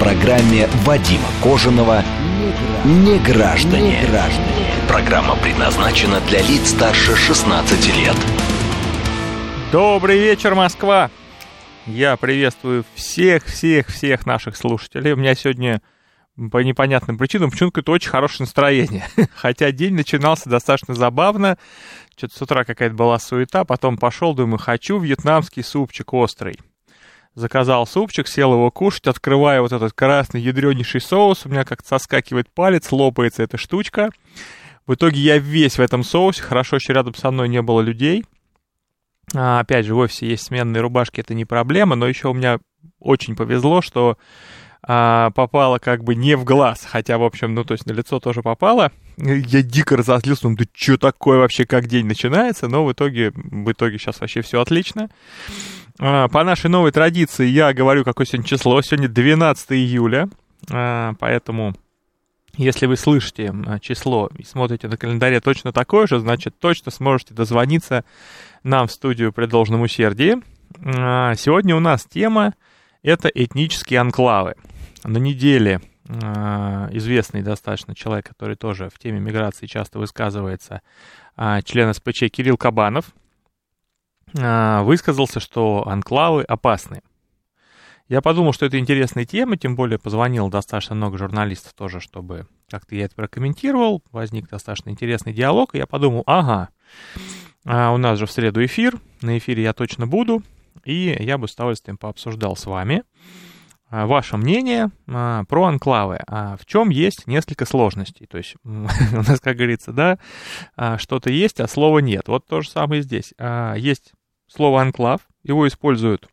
Программе Вадима Кожаного «Не граждане». Программа предназначена для лиц старше 16 лет. Добрый вечер, Москва! Я приветствую всех-всех-всех наших слушателей. У меня сегодня по непонятным причинам почему-то очень хорошее настроение. Хотя день начинался достаточно забавно. Что-то с утра какая-то была суета, потом пошел, думаю, хочу вьетнамский супчик острый. Заказал супчик, сел его кушать, открываю вот этот красный ядренейший соус, у меня как-то соскакивает палец, лопается эта штучка. В итоге я весь в этом соусе, хорошо, еще рядом со мной не было людей. А, опять же, в офисе есть сменные рубашки, это не проблема, но еще у меня очень повезло, что а, попала как бы не в глаз, хотя, в общем, ну, то есть на лицо тоже попало. Я дико разозлился, думаю, да что такое вообще, как день начинается, но в итоге, в итоге сейчас вообще все отлично. А, по нашей новой традиции я говорю, какое сегодня число. Сегодня 12 июля, а, поэтому если вы слышите а, число и смотрите на календаре точно такое же, значит, точно сможете дозвониться нам в студию при должном усердии. Сегодня у нас тема — это этнические анклавы. На неделе известный достаточно человек, который тоже в теме миграции часто высказывается, член СПЧ Кирилл Кабанов — высказался, что анклавы опасны. Я подумал, что это интересная тема, тем более позвонил достаточно много журналистов тоже, чтобы как-то я это прокомментировал. Возник достаточно интересный диалог, и я подумал, ага, а у нас же в среду эфир, на эфире я точно буду, и я бы с удовольствием пообсуждал с вами а, ваше мнение а, про анклавы. А в чем есть несколько сложностей. То есть у нас, как говорится, да, а, что-то есть, а слова нет. Вот то же самое здесь. А, есть слово «анклав». Его используют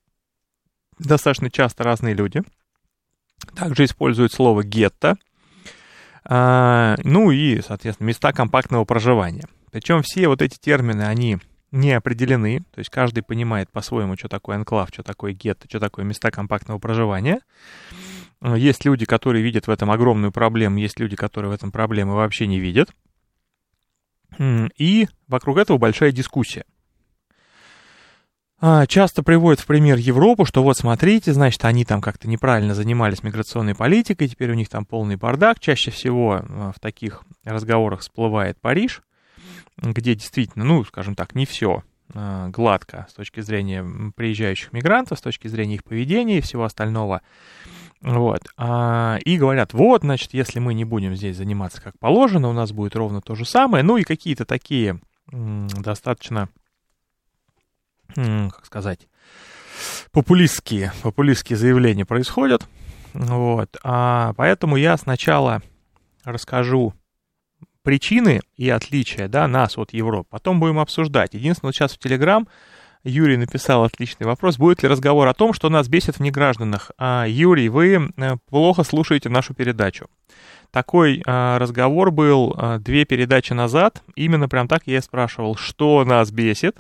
достаточно часто разные люди. Также используют слово «гетто». А, ну и, соответственно, места компактного проживания. Причем все вот эти термины, они не определены, то есть каждый понимает по-своему, что такое анклав, что такое гетто, что такое места компактного проживания. Есть люди, которые видят в этом огромную проблему, есть люди, которые в этом проблемы вообще не видят. И вокруг этого большая дискуссия. А, часто приводят в пример Европу, что вот смотрите, значит, они там как-то неправильно занимались миграционной политикой, теперь у них там полный бардак. Чаще всего а, в таких разговорах всплывает Париж, где действительно, ну, скажем так, не все а, гладко с точки зрения приезжающих мигрантов, с точки зрения их поведения и всего остального. Вот. И говорят, вот, значит, если мы не будем здесь заниматься как положено, у нас будет ровно то же самое. Ну и какие-то такие достаточно как сказать, популистские, популистские заявления происходят. Вот. А поэтому я сначала расскажу причины и отличия да, нас от Европы. Потом будем обсуждать. Единственное, сейчас в Телеграм Юрий написал отличный вопрос. Будет ли разговор о том, что нас бесит в негражданах? А, Юрий, вы э, плохо слушаете нашу передачу. Такой а, разговор был а, две передачи назад. Именно прям так я и спрашивал, что нас бесит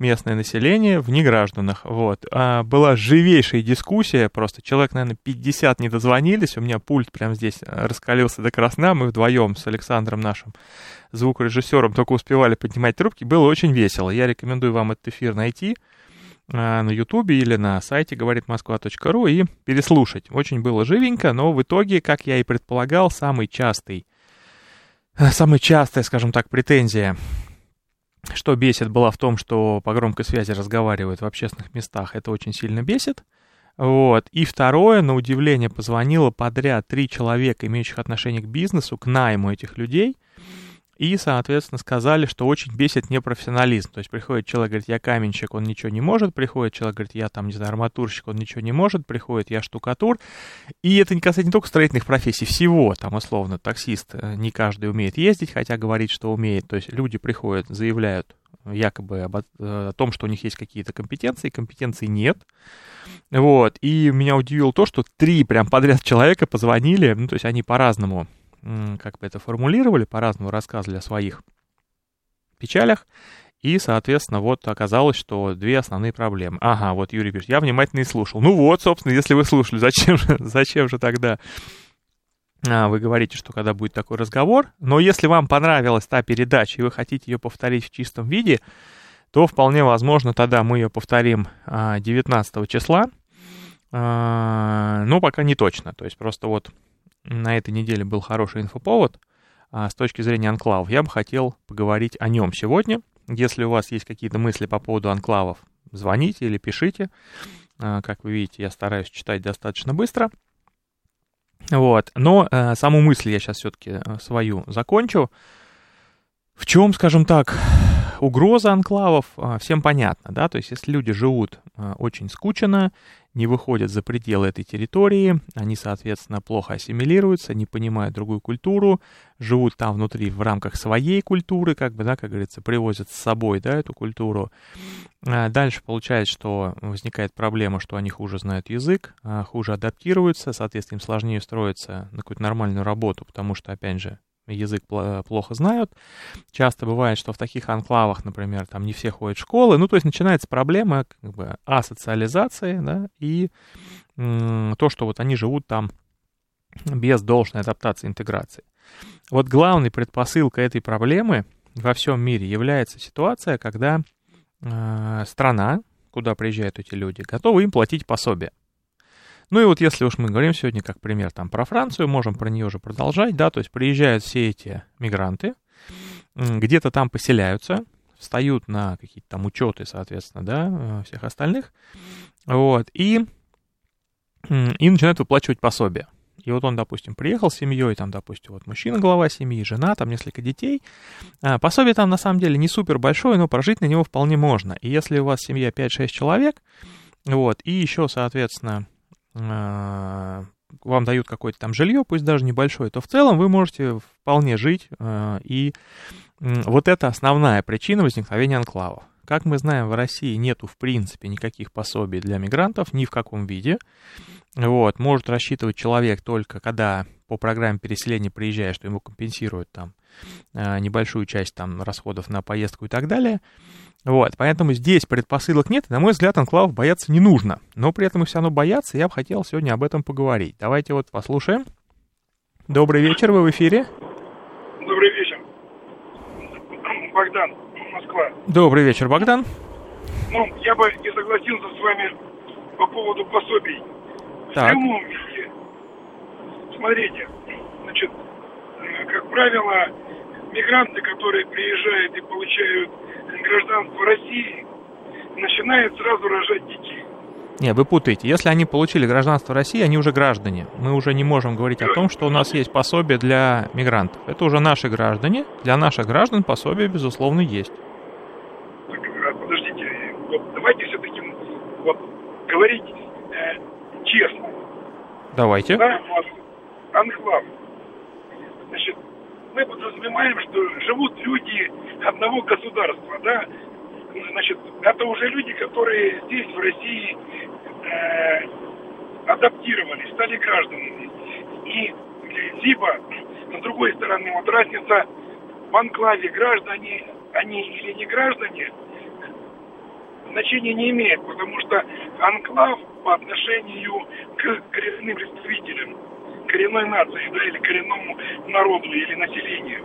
местное население в негражданах. Вот. А была живейшая дискуссия, просто человек, наверное, 50 не дозвонились, у меня пульт прямо здесь э, раскалился до красна, мы вдвоем с Александром нашим звукорежиссером только успевали поднимать трубки, было очень весело. Я рекомендую вам этот эфир найти а, на Ютубе или на сайте говорит москва.ру и переслушать. Очень было живенько, но в итоге, как я и предполагал, самый частый, самая частая, скажем так, претензия что бесит, была в том, что по громкой связи разговаривают в общественных местах. Это очень сильно бесит. Вот. И второе, на удивление, позвонило подряд три человека, имеющих отношение к бизнесу, к найму этих людей. И, соответственно, сказали, что очень бесит непрофессионализм. То есть приходит человек, говорит, я каменщик, он ничего не может. Приходит человек, говорит, я там, не знаю, арматурщик, он ничего не может. Приходит, я штукатур. И это не касается не только строительных профессий, всего. Там, условно, таксист э, не каждый умеет ездить, хотя говорит, что умеет. То есть люди приходят, заявляют якобы об, э, о том, что у них есть какие-то компетенции, компетенций нет. Вот, и меня удивило то, что три прям подряд человека позвонили, ну, то есть они по-разному как бы это формулировали, по-разному рассказывали о своих печалях, и, соответственно, вот оказалось, что две основные проблемы. Ага, вот Юрий пишет, я внимательно и слушал. Ну вот, собственно, если вы слушали, зачем же, зачем же тогда а, вы говорите, что когда будет такой разговор. Но если вам понравилась та передача, и вы хотите ее повторить в чистом виде, то вполне возможно тогда мы ее повторим 19 а, числа. А, но пока не точно. То есть просто вот на этой неделе был хороший инфоповод с точки зрения анклавов. Я бы хотел поговорить о нем сегодня. Если у вас есть какие-то мысли по поводу анклавов, звоните или пишите. Как вы видите, я стараюсь читать достаточно быстро. Вот. Но э, саму мысль я сейчас все-таки э, свою закончу. В чем, скажем так, угроза анклавов, э, всем понятно, да, то есть если люди живут э, очень скучно, не выходят за пределы этой территории, они, соответственно, плохо ассимилируются, не понимают другую культуру, живут там внутри в рамках своей культуры, как бы, да, как говорится, привозят с собой, да, эту культуру. А дальше получается, что возникает проблема, что они хуже знают язык, а, хуже адаптируются, соответственно, им сложнее устроиться на какую-то нормальную работу, потому что, опять же, язык плохо знают. Часто бывает, что в таких анклавах, например, там не все ходят в школы. Ну, то есть начинается проблема как бы асоциализации, да, и то, что вот они живут там без должной адаптации, интеграции. Вот главной предпосылкой этой проблемы во всем мире является ситуация, когда э, страна, куда приезжают эти люди, готова им платить пособие. Ну и вот если уж мы говорим сегодня как пример там про Францию, можем про нее уже продолжать, да, то есть приезжают все эти мигранты, где-то там поселяются, встают на какие-то там учеты, соответственно, да, э, всех остальных, вот, и, и начинают выплачивать пособие. И вот он, допустим, приехал с семьей, там, допустим, вот мужчина, глава семьи, жена, там несколько детей. А, пособие там на самом деле не супер большое, но прожить на него вполне можно. И если у вас семья 5-6 человек, вот, и еще, соответственно, вам дают какое-то там жилье, пусть даже небольшое, то в целом вы можете вполне жить. А, и вот это основная причина возникновения анклавов. Как мы знаем, в России нету в принципе никаких пособий для мигрантов, ни в каком виде. Вот, может рассчитывать человек только когда по программе переселения приезжая, что ему компенсируют там а, небольшую часть там расходов на поездку и так далее. Вот, поэтому здесь предпосылок нет, и, на мой взгляд, анклавов бояться не нужно. Но при этом и все равно бояться, я бы хотел сегодня об этом поговорить. Давайте вот послушаем. Добрый вечер, вы в эфире. Добрый вечер. Богдан, Москва. Добрый вечер, Богдан. Ну, я бы не согласился с вами по поводу пособий. Так. В виде. Смотрите, значит, как правило, мигранты, которые приезжают и получают гражданство России, начинают сразу рожать детей. Не, вы путаете. Если они получили гражданство России, они уже граждане. Мы уже не можем говорить о том, что у нас есть пособие для мигрантов. Это уже наши граждане. Для наших граждан пособие, безусловно, есть. Так, а, подождите, вот давайте все-таки вот, говорить э, честно. Давайте. Да, вот, анклав. Значит, мы подразумеваем, что живут люди одного государства, да, значит, это уже люди, которые здесь, в России, э, адаптировались, стали гражданами. И либо, с другой стороны, вот разница в анклаве граждане, они или не граждане, значения не имеет, потому что анклав по отношению к коренным представителям коренной нации, да, или коренному народу, или населению.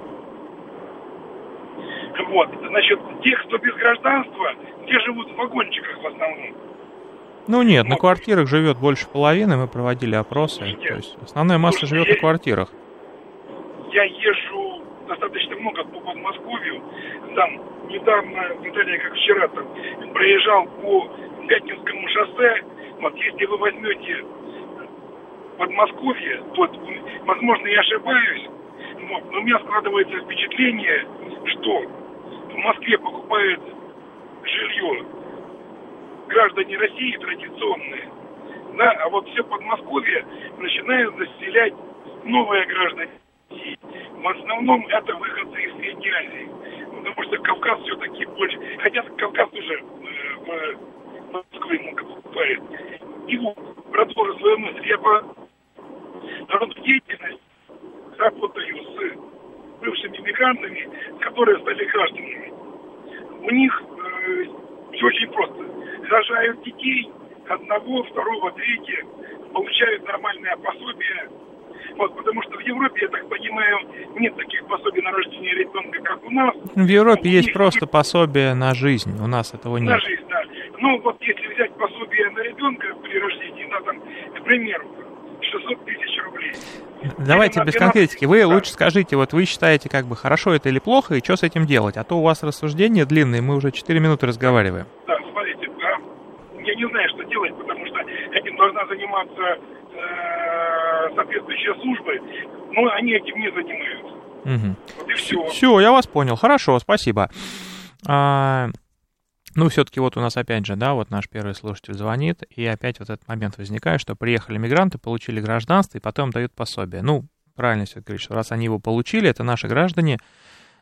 Вот, значит, тех, кто без гражданства, те живут в вагончиках в основном. Ну нет, вот. на квартирах живет больше половины, мы проводили опросы. Нет. То есть основная масса Слушайте, живет я, на квартирах. Я езжу достаточно много по Подмосковью. Там недавно, Наталья, как вчера, там, проезжал по Пятницкому шоссе. Вот если вы возьмете Подмосковье, вот, возможно, я ошибаюсь, Но, у меня складывается впечатление, что в Москве покупают жилье граждане России традиционные, да, а вот все Подмосковье начинают заселять новые граждане России. В основном это выходцы из Средней Азии, потому что Кавказ все-таки больше, хотя Кавказ уже э, в Москве много покупает. И продолжу свою мысль. Я по роду деятельности работаю с бывшими мигрантами, которые стали гражданами. У них э, все очень просто. Рожают детей, одного, второго, третьего, получают нормальное пособие. Вот, потому что в Европе, я так понимаю, нет таких пособий на рождение ребенка, как у нас. В Европе ну, есть просто пособие на жизнь, у нас этого нет. На жизнь, да. Ну, вот если взять пособие на ребенка при рождении, да, там, к примеру, 600 тысяч рублей. Давайте без конкретики. Вы лучше скажите, вот вы считаете, как бы хорошо это или плохо, и что с этим делать? А то у вас рассуждения длинные, мы уже 4 минуты разговариваем. Да, смотрите, да, я не знаю, что делать, потому что этим должна заниматься э, соответствующие службы, но они этим не занимаются. Угу. Вот и все. Все, я вас понял. Хорошо, спасибо. А, ну, все-таки вот у нас опять же, да, вот наш первый слушатель звонит, и опять вот этот момент возникает, что приехали мигранты, получили гражданство, и потом дают пособие. Ну, правильно все говорить, что раз они его получили, это наши граждане,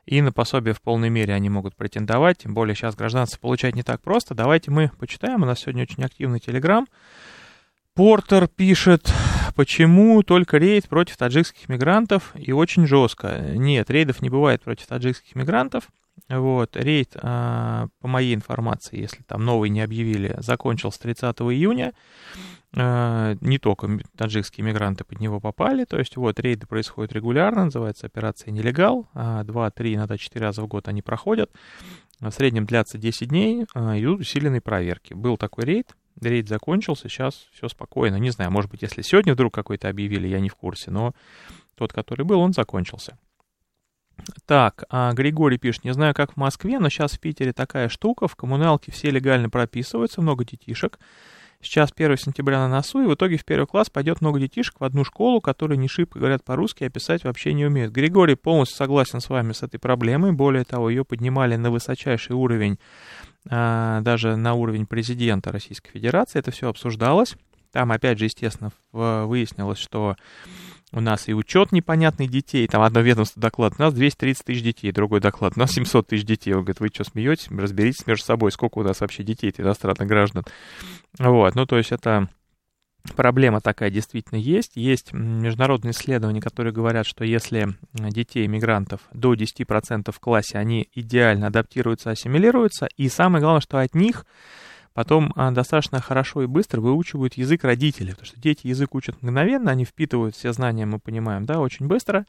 и на пособие в полной мере они могут претендовать, тем более сейчас гражданство получать не так просто. Давайте мы почитаем, у нас сегодня очень активный телеграм. Портер пишет, почему только рейд против таджикских мигрантов и очень жестко. Нет, рейдов не бывает против таджикских мигрантов. Вот, рейд, а, по моей информации, если там новый не объявили, закончился 30 июня. А, не только таджикские мигранты под него попали, то есть вот рейды происходят регулярно, называется операция «Нелегал», а, два, три, иногда четыре раза в год они проходят, в среднем длятся 10 дней, идут усиленные проверки. Был такой рейд, рейд закончился, сейчас все спокойно, не знаю, может быть, если сегодня вдруг какой-то объявили, я не в курсе, но тот, который был, он закончился. Так, а Григорий пишет, не знаю, как в Москве, но сейчас в Питере такая штука, в коммуналке все легально прописываются, много детишек. Сейчас 1 сентября на носу, и в итоге в первый класс пойдет много детишек в одну школу, которые не шибко говорят по-русски, а писать вообще не умеют. Григорий полностью согласен с вами с этой проблемой. Более того, ее поднимали на высочайший уровень, а, даже на уровень президента Российской Федерации. Это все обсуждалось. Там, опять же, естественно, выяснилось, что у нас и учет непонятный детей, там одно ведомство доклад, у нас 230 тысяч детей, другой доклад, у нас 700 тысяч детей. Он говорит, вы что, смеетесь? Разберитесь между собой, сколько у нас вообще детей, иностранных граждан. Вот, ну то есть это проблема такая действительно есть. Есть международные исследования, которые говорят, что если детей мигрантов до 10% в классе, они идеально адаптируются, ассимилируются, и самое главное, что от них потом а, достаточно хорошо и быстро выучивают язык родителей, потому что дети язык учат мгновенно, они впитывают все знания, мы понимаем, да, очень быстро,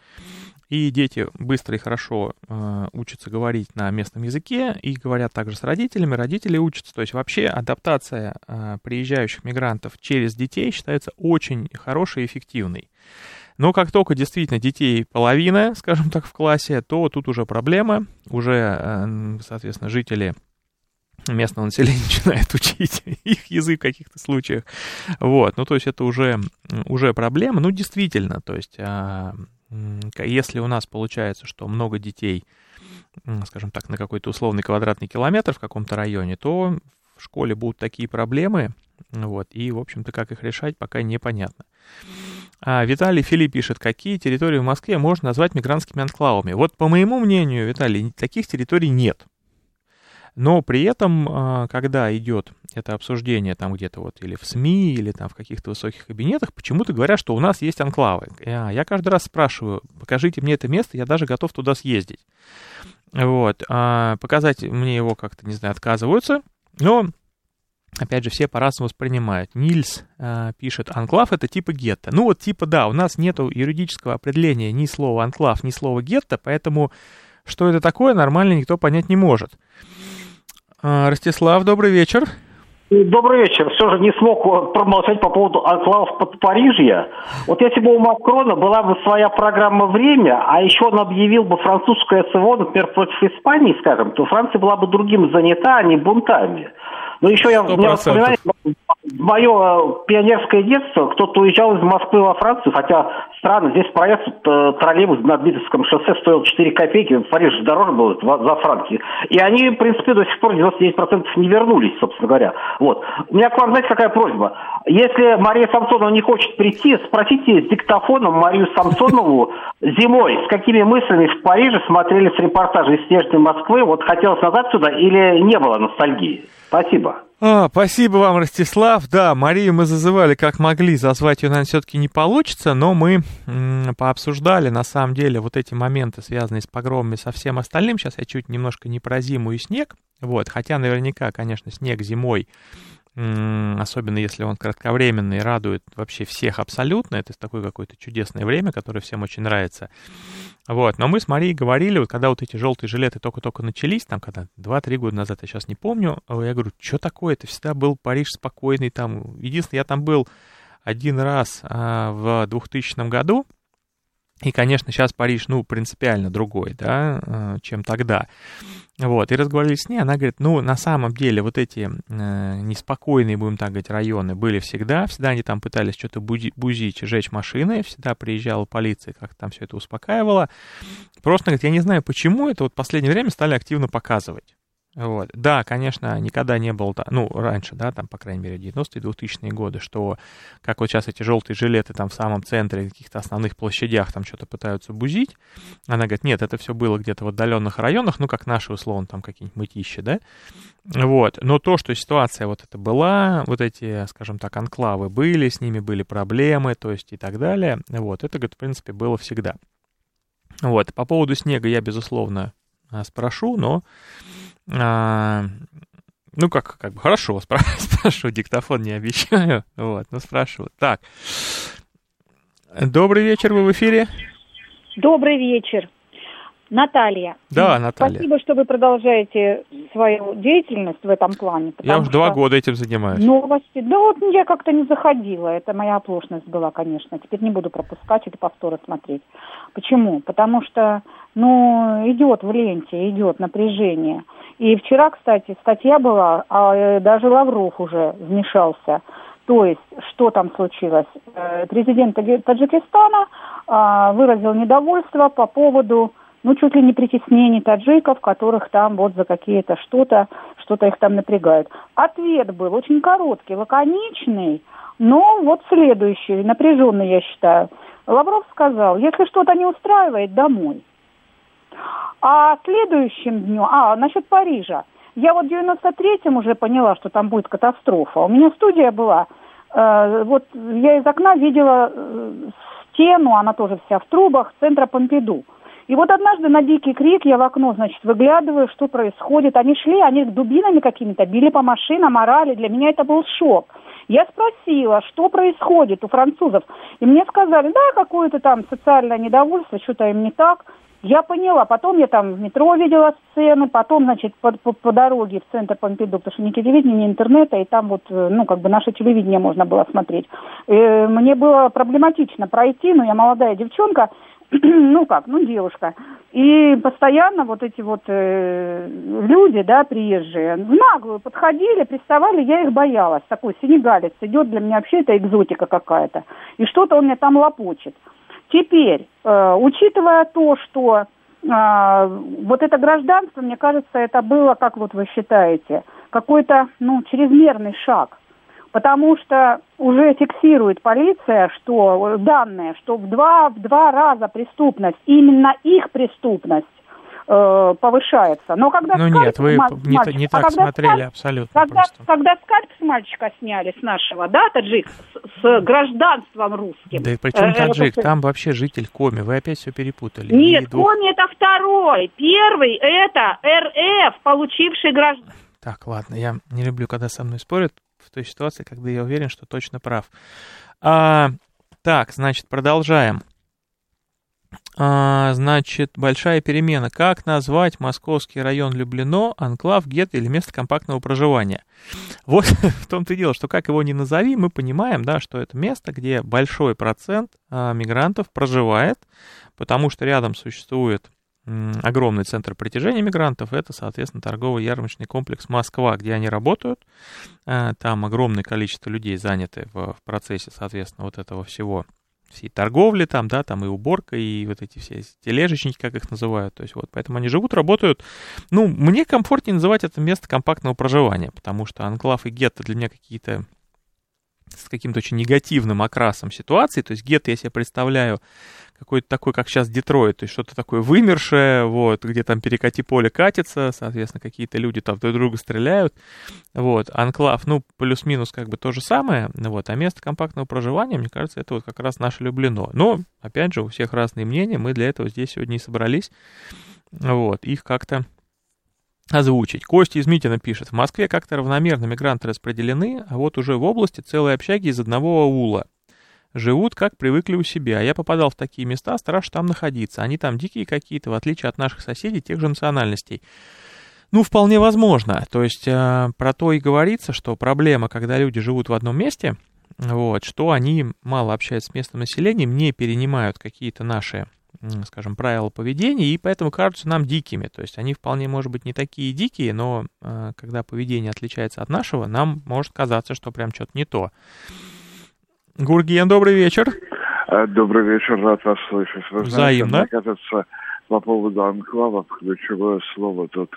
и дети быстро и хорошо э, учатся говорить на местном языке и говорят также с родителями, родители учатся, то есть вообще адаптация э, приезжающих мигрантов через детей считается очень хорошей и эффективной. Но как только действительно детей половина, скажем так, в классе, то тут уже проблема, уже, соответственно, жители местного населения начинает учить их язык в каких-то случаях. Вот, ну то есть это уже, уже проблема. Ну действительно, то есть а, если у нас получается, что много детей, скажем так, на какой-то условный квадратный километр в каком-то районе, то в школе будут такие проблемы, вот, и, в общем-то, как их решать, пока непонятно. А Виталий Филипп пишет, какие территории в Москве можно назвать мигрантскими анклавами. Вот, по моему мнению, Виталий, таких территорий нет. Но при этом, а, когда идет это обсуждение там где-то вот или в СМИ, или там в каких-то высоких кабинетах, почему-то говорят, что у нас есть анклавы. Я, каждый раз спрашиваю, покажите мне это место, я даже готов туда съездить. Вот. А показать мне его как-то, не знаю, отказываются. Но Опять же, все по-разному воспринимают. Нильс э, пишет, анклав это типа гетто. Ну вот типа да, у нас нет юридического определения ни слова анклав, ни слова гетто, поэтому что это такое, нормально никто понять не может. А, Ростислав, добрый вечер. Добрый вечер. Все же не смог промолчать по поводу анклавов под Парижья. Вот если бы у Макрона была бы своя программа «Время», а еще он объявил бы французское СВО, например, против Испании, скажем, то Франция была бы другим занята, а не бунтами. Но еще я, я вспоминаю мое пионерское детство, кто-то уезжал из Москвы во Францию, хотя странно, здесь проезд э, троллейбус на Дмитровском шоссе стоил 4 копейки, в Париже дороже было за Францию. И они, в принципе, до сих пор 99% не вернулись, собственно говоря. Вот. У меня к вам, знаете, какая просьба? Если Мария Самсонова не хочет прийти, спросите с диктофоном Марию Самсонову зимой, с какими мыслями в Париже смотрели с репортажа из снежной Москвы, вот хотелось назад сюда или не было ностальгии? Спасибо. А, спасибо вам, Ростислав. Да, Марию мы зазывали как могли, зазвать ее, наверное, все-таки не получится, но мы пообсуждали, на самом деле, вот эти моменты, связанные с погромами, со всем остальным. Сейчас я чуть немножко не про зиму и снег, вот, хотя наверняка, конечно, снег зимой особенно если он кратковременный, радует вообще всех абсолютно. Это такое какое-то чудесное время, которое всем очень нравится. Вот. Но мы с Марией говорили, вот когда вот эти желтые жилеты только-только начались, там когда 2-3 года назад, я сейчас не помню, я говорю, что такое, это всегда был Париж спокойный, там, единственное, я там был один раз а, в 2000 году, и, конечно, сейчас Париж, ну, принципиально другой, да, э, чем тогда. Вот, и разговаривали с ней, она говорит, ну, на самом деле, вот эти э, неспокойные, будем так говорить, районы были всегда, всегда они там пытались что-то бузи, бузить, жечь машины, всегда приезжала полиция, как там все это успокаивала. Просто, говорит, я не знаю, почему это вот в последнее время стали активно показывать. Вот. Да, конечно, никогда не было, ну, раньше, да, там, по крайней мере, 90-е, 2000-е годы, что, как вот сейчас эти желтые жилеты там в самом центре, каких-то основных площадях там что-то пытаются бузить. Она говорит, нет, это все было где-то в отдаленных районах, ну, как наши, условно, там какие-нибудь мытищи, да. Вот. Но то, что ситуация вот эта была, вот эти, скажем так, анклавы были, с ними были проблемы, то есть и так далее, вот, это, говорит, в принципе, было всегда. Вот. По поводу снега я, безусловно, а, спрошу, но а, ну, как, как бы, хорошо, спрашиваю, диктофон не обещаю, вот, но спрашиваю. Так, добрый вечер, вы в эфире? Добрый вечер. Наталья. Да, Наталья. Спасибо, что вы продолжаете свою деятельность в этом плане. Я уже два года этим занимаюсь. Новости. Да вот я как-то не заходила. Это моя оплошность была, конечно. Теперь не буду пропускать это повторы смотреть. Почему? Потому что, ну, идет в ленте, идет напряжение. И вчера, кстати, статья была, а э, даже Лавров уже вмешался. То есть, что там случилось? Э, президент Таджикистана а, выразил недовольство по поводу, ну, чуть ли не притеснений таджиков, которых там вот за какие-то что-то, что-то их там напрягают. Ответ был очень короткий, лаконичный, но вот следующий, напряженный, я считаю. Лавров сказал, если что-то не устраивает, домой. А следующим днем, а, насчет Парижа. Я вот в 93-м уже поняла, что там будет катастрофа. У меня студия была, э, вот я из окна видела э, стену, она тоже вся в трубах, центра Помпиду. И вот однажды на дикий крик я в окно, значит, выглядываю, что происходит. Они шли, они дубинами какими-то били по машинам, орали. Для меня это был шок. Я спросила, что происходит у французов. И мне сказали, да, какое-то там социальное недовольство, что-то им не так. Я поняла. Потом я там в метро видела сцены, потом, значит, по, по, по дороге в центр Помпиду, потому что ни телевидения, ни интернета, и там вот, э, ну, как бы наше телевидение можно было смотреть. И э, мне было проблематично пройти, но я молодая девчонка, ну как, ну девушка. И постоянно вот эти вот э, люди, да, приезжие, в наглую подходили, приставали, я их боялась. Такой сенегалец идет, для меня вообще это экзотика какая-то. И что-то он мне там лопочет. Теперь, э, учитывая то, что э, вот это гражданство, мне кажется, это было, как вот вы считаете, какой-то, ну, чрезмерный шаг. Потому что уже фиксирует полиция, что данные, что в два, в два раза преступность, именно их преступность, э, повышается. Но когда ну нет, вы мальчик, не, не а так смотрели скальп, абсолютно когда, просто. Когда скальп с мальчика сняли, с нашего, да, таджик, с, с гражданством русским. Да и причем э, таджик, там вообще житель Коми, вы опять все перепутали. Нет, двух... Коми это второй, первый это РФ, получивший гражданство. Так, ладно, я не люблю, когда со мной спорят в той ситуации, когда я уверен, что точно прав. А, так, значит, продолжаем. А, значит, большая перемена. Как назвать московский район Люблено, анклав, гетто или место компактного проживания? Вот в том-то и дело, что как его ни назови, мы понимаем, да, что это место, где большой процент а, мигрантов проживает, потому что рядом существует огромный центр притяжения мигрантов, это, соответственно, торгово-ярмарочный комплекс Москва, где они работают. А, там огромное количество людей заняты в процессе, соответственно, вот этого всего всей торговли там, да, там и уборка, и вот эти все тележечники, как их называют, то есть вот, поэтому они живут, работают. Ну, мне комфортнее называть это место компактного проживания, потому что анклав и гетто для меня какие-то с каким-то очень негативным окрасом ситуации, то есть гетто я себе представляю какой-то такой, как сейчас Детройт, то есть что-то такое вымершее, вот, где там перекати поле катится, соответственно, какие-то люди там друг друга стреляют, вот, анклав, ну, плюс-минус как бы то же самое, вот, а место компактного проживания, мне кажется, это вот как раз наше люблено. Но, опять же, у всех разные мнения, мы для этого здесь сегодня и собрались, вот, их как-то озвучить. Костя из Митина пишет, в Москве как-то равномерно мигранты распределены, а вот уже в области целые общаги из одного аула. Живут, как привыкли у себя. Я попадал в такие места, страшно там находиться. Они там дикие какие-то, в отличие от наших соседей тех же национальностей. Ну, вполне возможно. То есть э, про то и говорится, что проблема, когда люди живут в одном месте, вот, что они мало общаются с местным населением, не перенимают какие-то наши, скажем, правила поведения, и поэтому кажутся нам дикими. То есть они вполне, может быть, не такие дикие, но э, когда поведение отличается от нашего, нам может казаться, что прям что-то не то. Гурген, добрый вечер. А, добрый вечер, рад вас слышать. Вы Взаимно. Знаете, мне кажется, по поводу анклава ключевое слово тут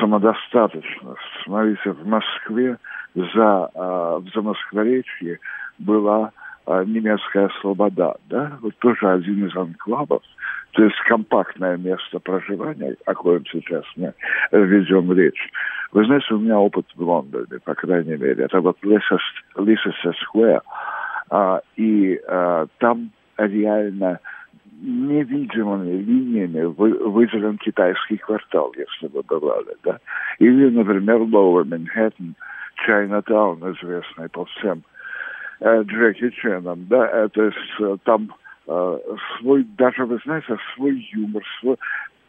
самодостаточность. Смотрите, в Москве за, а, в Замоскворечье была а, немецкая слобода, да, вот тоже один из анклавов, то есть компактное место проживания, о коем сейчас мы ведем речь. Вы знаете, у меня опыт в Лондоне, по крайней мере. Это вот Лисеса Сквер. А, и а, там реально невидимыми линиями вы, выделен китайский квартал, если вы бывали, да. Или, например, Lower Manhattan, Чайнатаун, известный по всем э, Джеки Ченом, да, э, то есть э, там э, свой, даже, вы знаете, свой юмор, свой...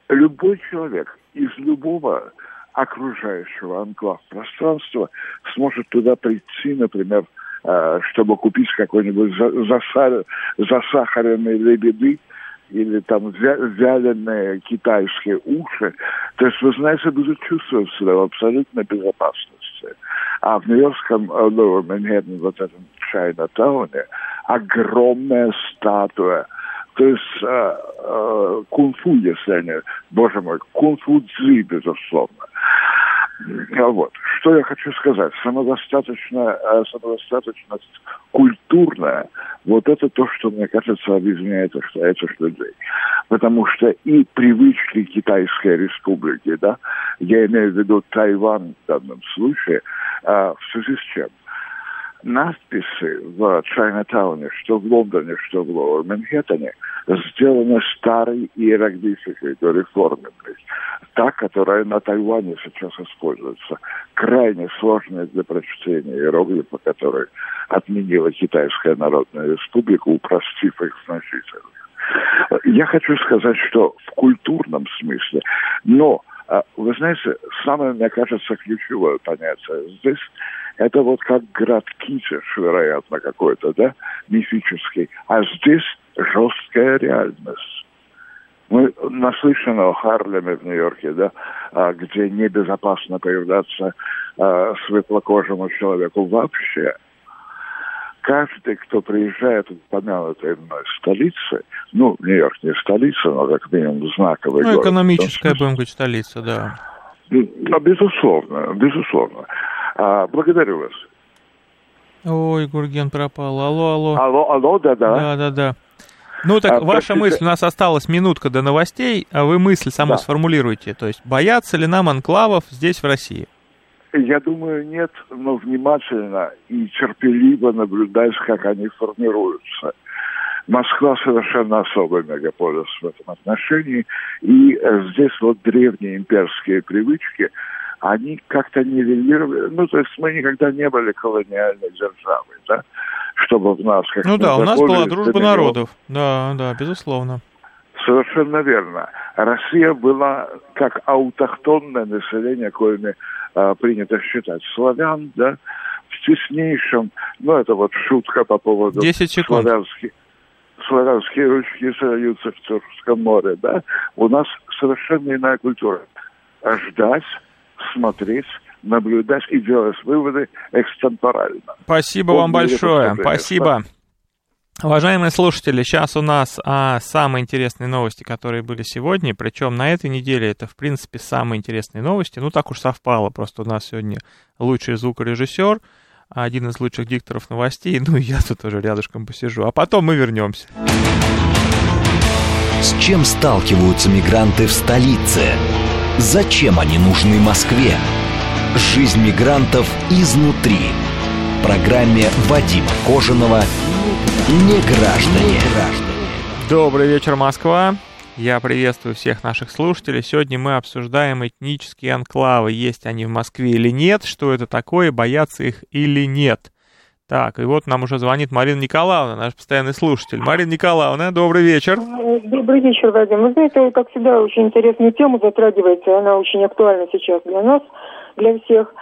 Любой человек из любого окружающего анклав пространства сможет туда прийти, например, э, чтобы купить какой-нибудь засахаренный лебеды или там вяленые китайские уши. То есть, вы знаете, будут чувствовать себя в абсолютной безопасности. А в Нью-Йоркском Lower Manhattan, вот этом Чайна-тауне, огромная статуя то есть э, э, кунг-фу, если они, боже мой, кунг-фу цзи, безусловно. А вот. Что я хочу сказать? Самодостаточно, э, самодостаточность культурная, вот это то, что, мне кажется, объединяет этих, людей. Потому что и привычки Китайской республики, да, я имею в виду Тайвань в данном случае, э, в связи с чем? Надписи в Чайнатауне, что в Лондоне, что в Манхэттене, сделаны старой иероглификой реформенной. Та, которая на Тайване сейчас используется. Крайне сложная для прочтения иероглифа, который отменила Китайская Народная Республика, упростив их значительно. Я хочу сказать, что в культурном смысле, но, а, вы знаете, самое, мне кажется, ключевое понятие здесь – это вот как град Китиш, вероятно, какой-то, да, мифический. А здесь жесткая реальность. Мы наслышаны о Харлеме в Нью-Йорке, да, а, где небезопасно появляться а, светлокожему человеку вообще. Каждый, кто приезжает в упомянутой мной столице, ну, Нью-Йорк не столица, но как минимум знаковый ну, город. экономическая, будем говорить, столица, да. Ну, безусловно, безусловно. А, благодарю вас. Ой, Гурген пропал. Алло, алло. Алло, алло, да-да. Да-да-да. Ну так, а, ваша простите. мысль, у нас осталась минутка до новостей, а вы мысль саму да. сформулируйте. То есть, боятся ли нам анклавов здесь, в России? Я думаю, нет, но внимательно и терпеливо наблюдать, как они формируются. Москва совершенно особый мегаполис в этом отношении, и э, здесь вот древние имперские привычки – они как-то нивелировали. Ну, то есть мы никогда не были колониальной державой, да, чтобы в нас как Ну да, у нас была дружба народов, да, да, безусловно. Совершенно верно. Россия была как аутохтонное население, коими а, принято считать славян, да, в теснейшем, ну это вот шутка по поводу 10 секунд. славянских славянские ручки сольются в Тюркском море, да, у нас совершенно иная культура. Ждать, смотреть, наблюдать и делать выводы экстемпорально. Спасибо вот вам большое. Спасибо. Уважаемые слушатели, сейчас у нас а, самые интересные новости, которые были сегодня, причем на этой неделе это, в принципе, самые интересные новости. Ну, так уж совпало, просто у нас сегодня лучший звукорежиссер, один из лучших дикторов новостей, ну, и я тут уже рядышком посижу, а потом мы вернемся. С чем сталкиваются мигранты в столице? Зачем они нужны Москве? Жизнь мигрантов изнутри. В программе Вадима Кожаного «Не граждане». Добрый вечер, Москва. Я приветствую всех наших слушателей. Сегодня мы обсуждаем этнические анклавы. Есть они в Москве или нет, что это такое, боятся их или нет. Так, и вот нам уже звонит Марина Николаевна, наш постоянный слушатель. Марина Николаевна, добрый вечер. Добрый вечер, Вадим. Вы знаете, как всегда, очень интересную тему затрагиваете. Она очень актуальна сейчас для нас для всех.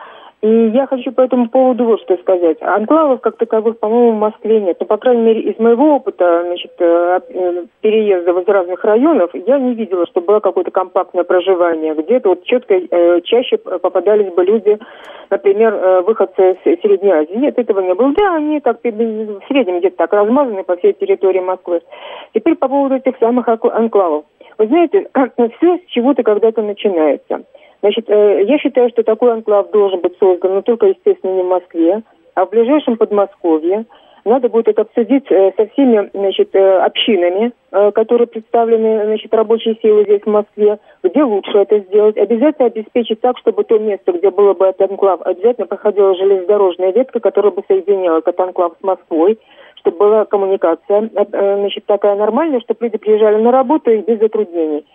И я хочу по этому поводу вот что сказать. Анклавов как таковых, по-моему, в Москве нет. Но, по крайней мере, из моего опыта значит, э, э, переезда из разных районов, я не видела, что было какое-то компактное проживание. Где-то вот четко э, чаще попадались бы люди, например, выходцы из Средней Азии. Нет, этого не было. Да, они так в среднем где-то так размазаны по всей территории Москвы. Теперь по поводу этих самых анклавов. Вы знаете, все с чего-то когда-то начинается. Значит, э, я считаю, что такой анклав должен быть создан, но только, естественно, не в Москве, а в ближайшем Подмосковье. Надо будет это обсудить э, со всеми значит, э, общинами, которые представлены значит, рабочей силой здесь в Москве, где лучше это сделать. Обязательно обеспечить так, чтобы то место, где было бы этот анклав, обязательно проходила железнодорожная ветка, которая бы соединяла этот анклав с Москвой, чтобы была коммуникация значит, такая нормальная, чтобы люди приезжали на работу и без затруднений.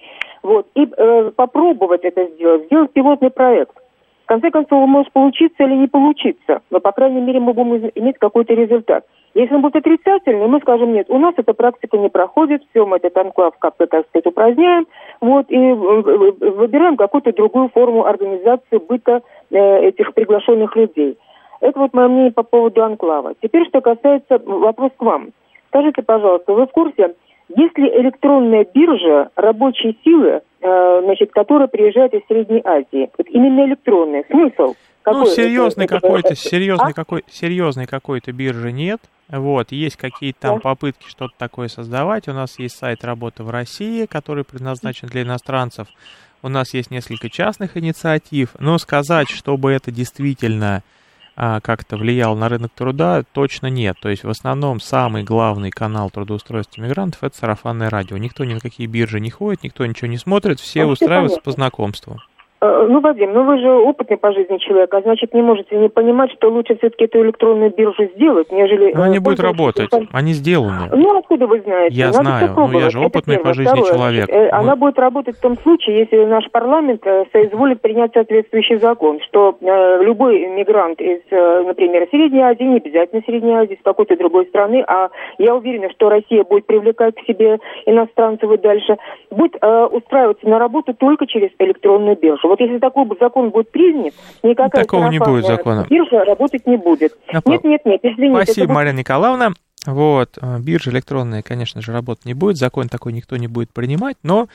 Вот. И э, попробовать это сделать, сделать пилотный проект. В конце концов, он может получиться или не получиться, но, по крайней мере, мы будем иметь какой-то результат. Если он будет отрицательный, мы скажем, нет, у нас эта практика не проходит, все, мы этот анклав как-то, так сказать, упраздняем, вот, и э, выбираем какую-то другую форму организации быта э, этих приглашенных людей. Это вот мое мнение по поводу анклава. Теперь, что касается, вопрос к вам. Скажите, пожалуйста, вы в курсе, если электронная биржа рабочей силы, э, значит, которая приезжает из Средней Азии, вот именно электронная, смысл? ну, серьезный какой-то, серьезный а? какой, серьезной какой-то биржи нет. Вот, есть какие-то там попытки что-то такое создавать. У нас есть сайт работы в России, который предназначен для иностранцев. У нас есть несколько частных инициатив. Но сказать, чтобы это действительно а, как-то влиял на рынок труда, точно нет. То есть в основном самый главный канал трудоустройства мигрантов это сарафанное радио. Никто ни на какие биржи не ходит, никто ничего не смотрит, все устраиваются по знакомству. Э, ну, Вадим, ну вы же опытный по жизни человек, а значит не можете не понимать, что лучше все-таки эту электронную биржу сделать, нежели... Она не будет работать, они сделаны. Ну, откуда вы знаете? Я Надо знаю, ну я же опытный по жизни Второе, человек. Значит, Мы... Она будет работать в том случае, если наш парламент э, соизволит принять соответствующий закон, что э, любой мигрант из, э, например, Средней Азии, не обязательно Средней Азии, с какой-то другой страны, а я уверена, что Россия будет привлекать к себе иностранцев и дальше, будет э, устраиваться на работу только через электронную биржу. Вот если такой закон будет принят, никакая Такого не будет закона. биржа работать не будет. Нет, нет, нет, извините. Спасибо, Марина Николаевна. Вот, э, биржа электронная, конечно же, работать не будет, закон такой никто не будет принимать, но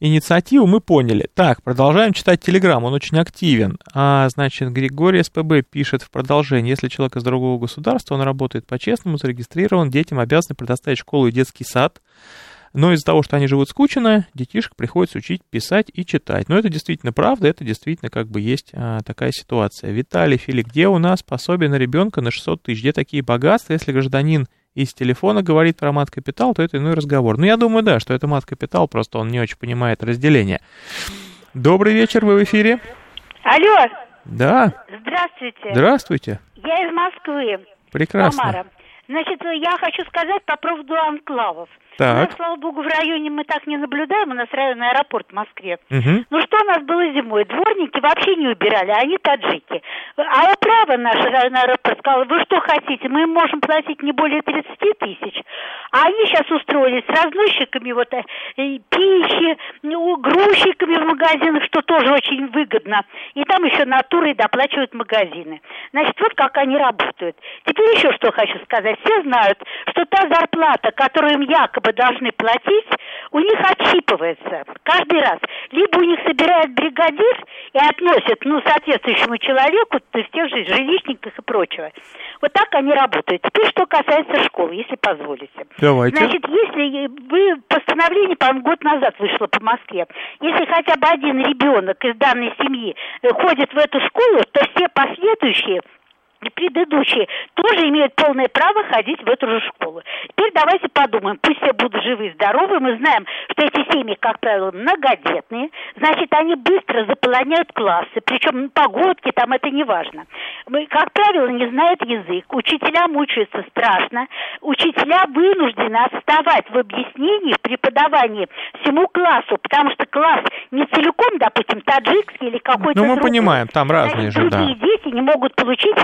инициативу мы поняли. Так, продолжаем читать Телеграм, он очень активен. А, значит, Григорий СПБ пишет в продолжении, если человек из другого государства, он работает по-честному, зарегистрирован, детям обязаны предоставить школу и детский сад, но из-за того, что они живут скучно, детишек приходится учить писать и читать. Но это действительно правда, это действительно как бы есть а, такая ситуация. Виталий Фили, где у нас пособие на ребенка на 600 тысяч? Где такие богатства? Если гражданин из телефона говорит про мат-капитал, то это иной разговор. Ну, я думаю, да, что это мат-капитал, просто он не очень понимает разделение. Добрый вечер, вы в эфире. Алло. Да. Здравствуйте. Здравствуйте. Я из Москвы. Прекрасно. Тамара. Значит, я хочу сказать по поводу анклавов. Так. Ну, слава богу, в районе мы так не наблюдаем, у нас районный аэропорт в Москве. Угу. Ну что у нас было зимой? Дворники вообще не убирали, а они таджики. А право наш районный аэропорт сказал, вы что хотите, мы можем платить не более 30 тысяч. А они сейчас устроились с разносчиками вот э, пищи, ну, грузчиками в магазинах, что тоже очень выгодно. И там еще натурой доплачивают магазины. Значит, вот как они работают. Теперь еще что хочу сказать. все знают, что та зарплата, которую им якобы должны платить, у них отщипывается каждый раз. Либо у них собирает бригадир и относит, ну, соответствующему человеку, то есть тех же жилищниках и прочего. Вот так они работают. Теперь, что касается школы, если позволите. Давайте. Значит, если вы постановление, по-моему, год назад вышло по Москве, если хотя бы один ребенок из данной семьи э, ходит в эту школу, то все последующие предыдущие тоже имеют полное право ходить в эту же школу. Теперь давайте подумаем, пусть все будут живы и здоровы, мы знаем, что эти семьи, как правило, многодетные, значит, они быстро заполоняют классы, причем погодки там это не важно. Мы, как правило, не знают язык, учителя мучаются страшно, учителя вынуждены отставать в объяснении, в преподавании всему классу, потому что класс не целиком, допустим, таджикский или какой-то Ну, мы другой. понимаем, там разные Значит, же, да. другие дети не могут получить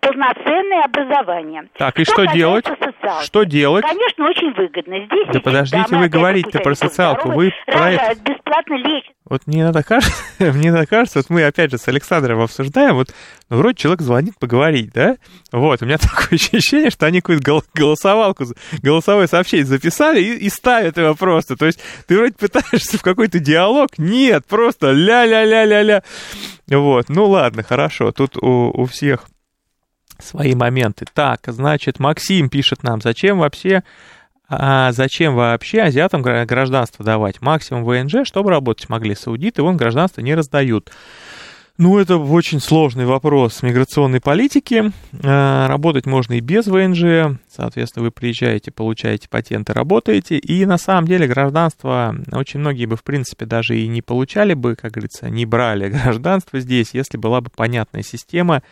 полноценное образование. Так, и что касается делать? социалки, Что делать? Конечно, очень выгодно. Здесь Да подождите вы пусть про социалку, здоровы, вы про это- бесплатно лечат. Вот мне иногда кажется, мне иногда кажется, вот мы опять же с Александром обсуждаем, вот, ну, вроде человек звонит поговорить, да? Вот, у меня такое ощущение, что они какую-то гол- голосовалку, голосовое сообщение записали и, и ставят его просто. То есть ты вроде пытаешься в какой-то диалог, нет, просто ля-ля-ля-ля-ля. Вот, ну ладно, хорошо, тут у, у всех свои моменты. Так, значит, Максим пишет нам, зачем вообще а зачем вообще азиатам гра- гражданство давать? Максимум ВНЖ, чтобы работать могли саудиты, вон гражданство не раздают. Ну, это очень сложный вопрос миграционной политики. А, Работать можно и без ВНЖ. Соответственно, вы приезжаете, получаете патенты, работаете. И на самом деле гражданство очень многие бы, в принципе, даже и не получали бы, как говорится, не брали гражданство здесь, если была бы понятная система.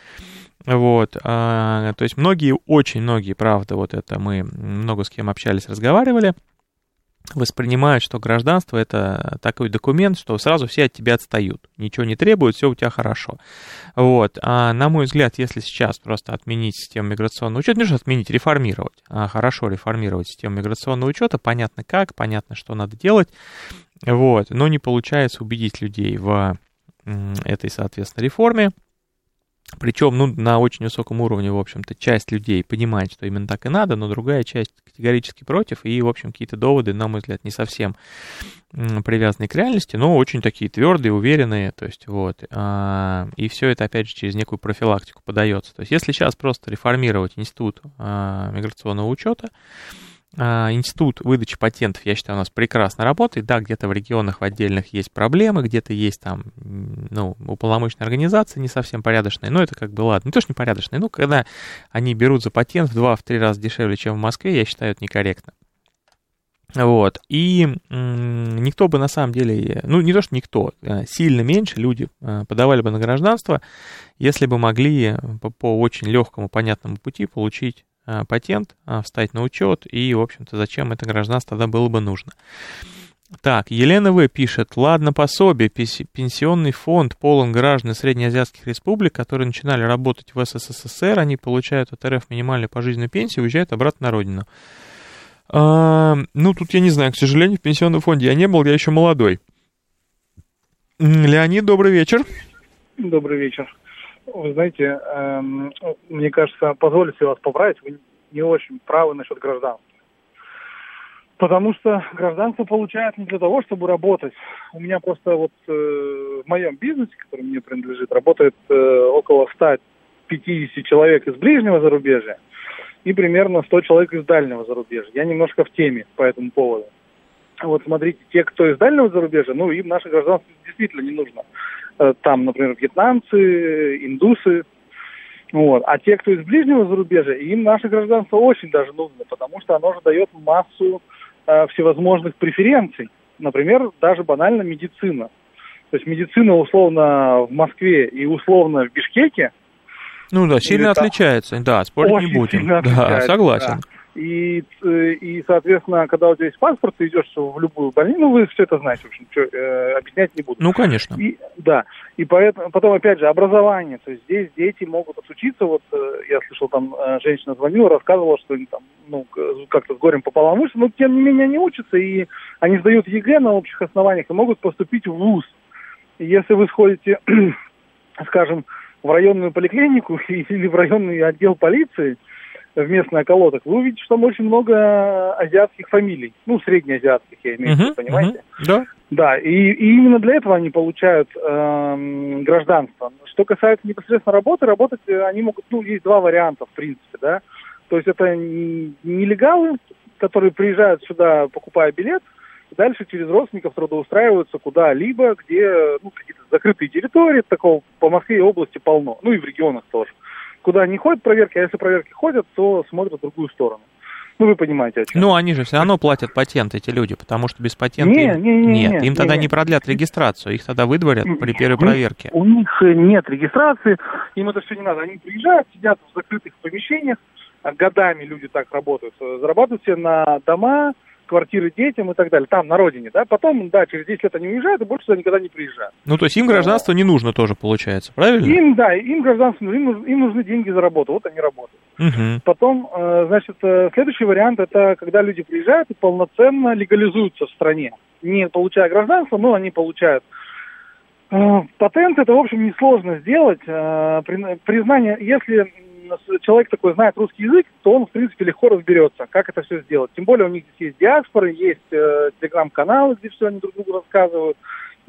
Вот, а, то есть многие, очень многие, правда, вот это мы много с кем общались, разговаривали, воспринимают, что гражданство это такой документ, что сразу все от тебя отстают, ничего не требуют, все у тебя хорошо. Вот, а на мой взгляд, если сейчас просто отменить систему миграционного учета, что отменить, реформировать, а хорошо реформировать систему миграционного учета, понятно как, понятно, что надо делать, вот, но не получается убедить людей в этой, соответственно, реформе, причем, ну, на очень высоком уровне, в общем-то, часть людей понимает, что именно так и надо, но другая часть категорически против, и, в общем, какие-то доводы, на мой взгляд, не совсем привязаны к реальности, но очень такие твердые, уверенные, то есть, вот, а, и все это, опять же, через некую профилактику подается. То есть, если сейчас просто реформировать институт а, миграционного учета, Институт выдачи патентов, я считаю, у нас прекрасно работает. Да, где-то в регионах в отдельных есть проблемы, где-то есть там, ну, уполномоченные организации не совсем порядочные, но это как бы ладно. Не то, что непорядочные, ну, когда они берут за патент в два, в три раза дешевле, чем в Москве, я считаю, это некорректно. Вот, и никто бы на самом деле, ну не то, что никто, а сильно меньше люди а, подавали бы на гражданство, если бы могли по, по очень легкому, понятному пути получить а, патент, а, встать на учет, и, в общем-то, зачем это гражданство тогда было бы нужно. Так, Елена В. пишет, ладно, пособие, пенси- пенсионный фонд полон граждан среднеазиатских республик, которые начинали работать в СССР, они получают от РФ минимальную пожизненную пенсию, уезжают обратно на родину. А, ну, тут я не знаю, к сожалению, в пенсионном фонде я не был, я еще молодой. Леонид, добрый вечер. Добрый вечер. Вы знаете, эм, мне кажется, позволите вас поправить, вы не очень правы насчет гражданства. Потому что гражданство получают не для того, чтобы работать. У меня просто вот э, в моем бизнесе, который мне принадлежит, работает э, около 150 человек из ближнего зарубежья и примерно 100 человек из дальнего зарубежья. Я немножко в теме по этому поводу. Вот смотрите, те, кто из дальнего зарубежья, ну, им наше гражданство действительно не нужно. Э, Там, например, вьетнамцы, индусы. Вот. А те, кто из ближнего зарубежья, им наше гражданство очень даже нужно, потому что оно же дает массу э, всевозможных преференций. Например, даже банально медицина. То есть медицина условно в Москве и условно в Бишкеке Ну да, сильно Или отличается, да, спорить не будем. Да, согласен. да. И, э, и, соответственно, когда у тебя есть паспорт, ты идешь в любую больницу, ну, вы все это знаете, в общем, чё, э, объяснять не буду. Ну, конечно. И, да, и поэтому, потом, опять же, образование, то есть здесь дети могут отучиться, вот э, я слышал, там э, женщина звонила, рассказывала, что они там, ну, как-то с горем пополам учатся, но тем не менее они учатся, и они сдают ЕГЭ на общих основаниях и могут поступить в ВУЗ. Если вы сходите, скажем, в районную поликлинику или в районный отдел полиции, в местный околоток, вы увидите, что там очень много азиатских фамилий. Ну, среднеазиатских, я имею в виду, Мгм, понимаете? мгм. Да. Да, и, и именно для этого они получают эм, гражданство. Что касается непосредственно работы, работать э, они могут, ну, есть два варианта, в принципе, да. То есть это не- нелегалы, которые приезжают сюда, покупая билет, и дальше через родственников трудоустраиваются куда-либо, где ну, какие-то закрытые территории, такого по Москве и области полно, ну и в регионах тоже. Куда не ходят проверки, а если проверки ходят, то смотрят в другую сторону. Ну, вы понимаете, о чем. Ну, они же все равно платят патент, эти люди, потому что без патента Не, им... не, не, нет, не, им тогда не, не продлят регистрацию, их тогда выдворят при первой проверке. У них э, нет регистрации, им это все не надо. Они приезжают, сидят в закрытых помещениях, а годами люди так работают, э, зарабатывают себе на дома, квартиры детям и так далее, там, на родине, да, потом, да, через 10 лет они уезжают и больше сюда никогда не приезжают. Ну, то есть им гражданство не нужно тоже, получается, правильно? Им, да, им гражданство, им, нужны- им нужны деньги за работу, вот они работают. Мгм. Потом, э, значит, э, следующий вариант это когда люди приезжают и полноценно легализуются в стране. Не получая гражданство, но они получают э, патент. Это, в общем, несложно сделать. При- Признание, если человек такой знает русский язык, то он, в принципе, легко разберется, как это все сделать. Тем более у них здесь есть диаспоры, есть э, телеграм-каналы, где все они друг другу рассказывают.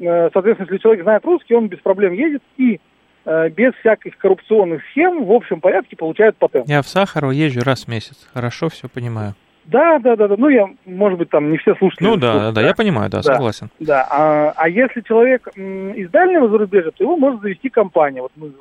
Э, Соответственно, если человек знает русский, он без проблем едет и э, без всяких коррупционных схем в общем порядке получает патент. Я в Сахару езжу раз в месяц. Хорошо, все понимаю. Да, да, да, да. Ну, я, может быть, там не все слушатели. Ну да, слушают, да, я понимаю, да, Да. согласен. Да, а, а если человек из дальнего зарубежья, то его может завести компания. Вот мы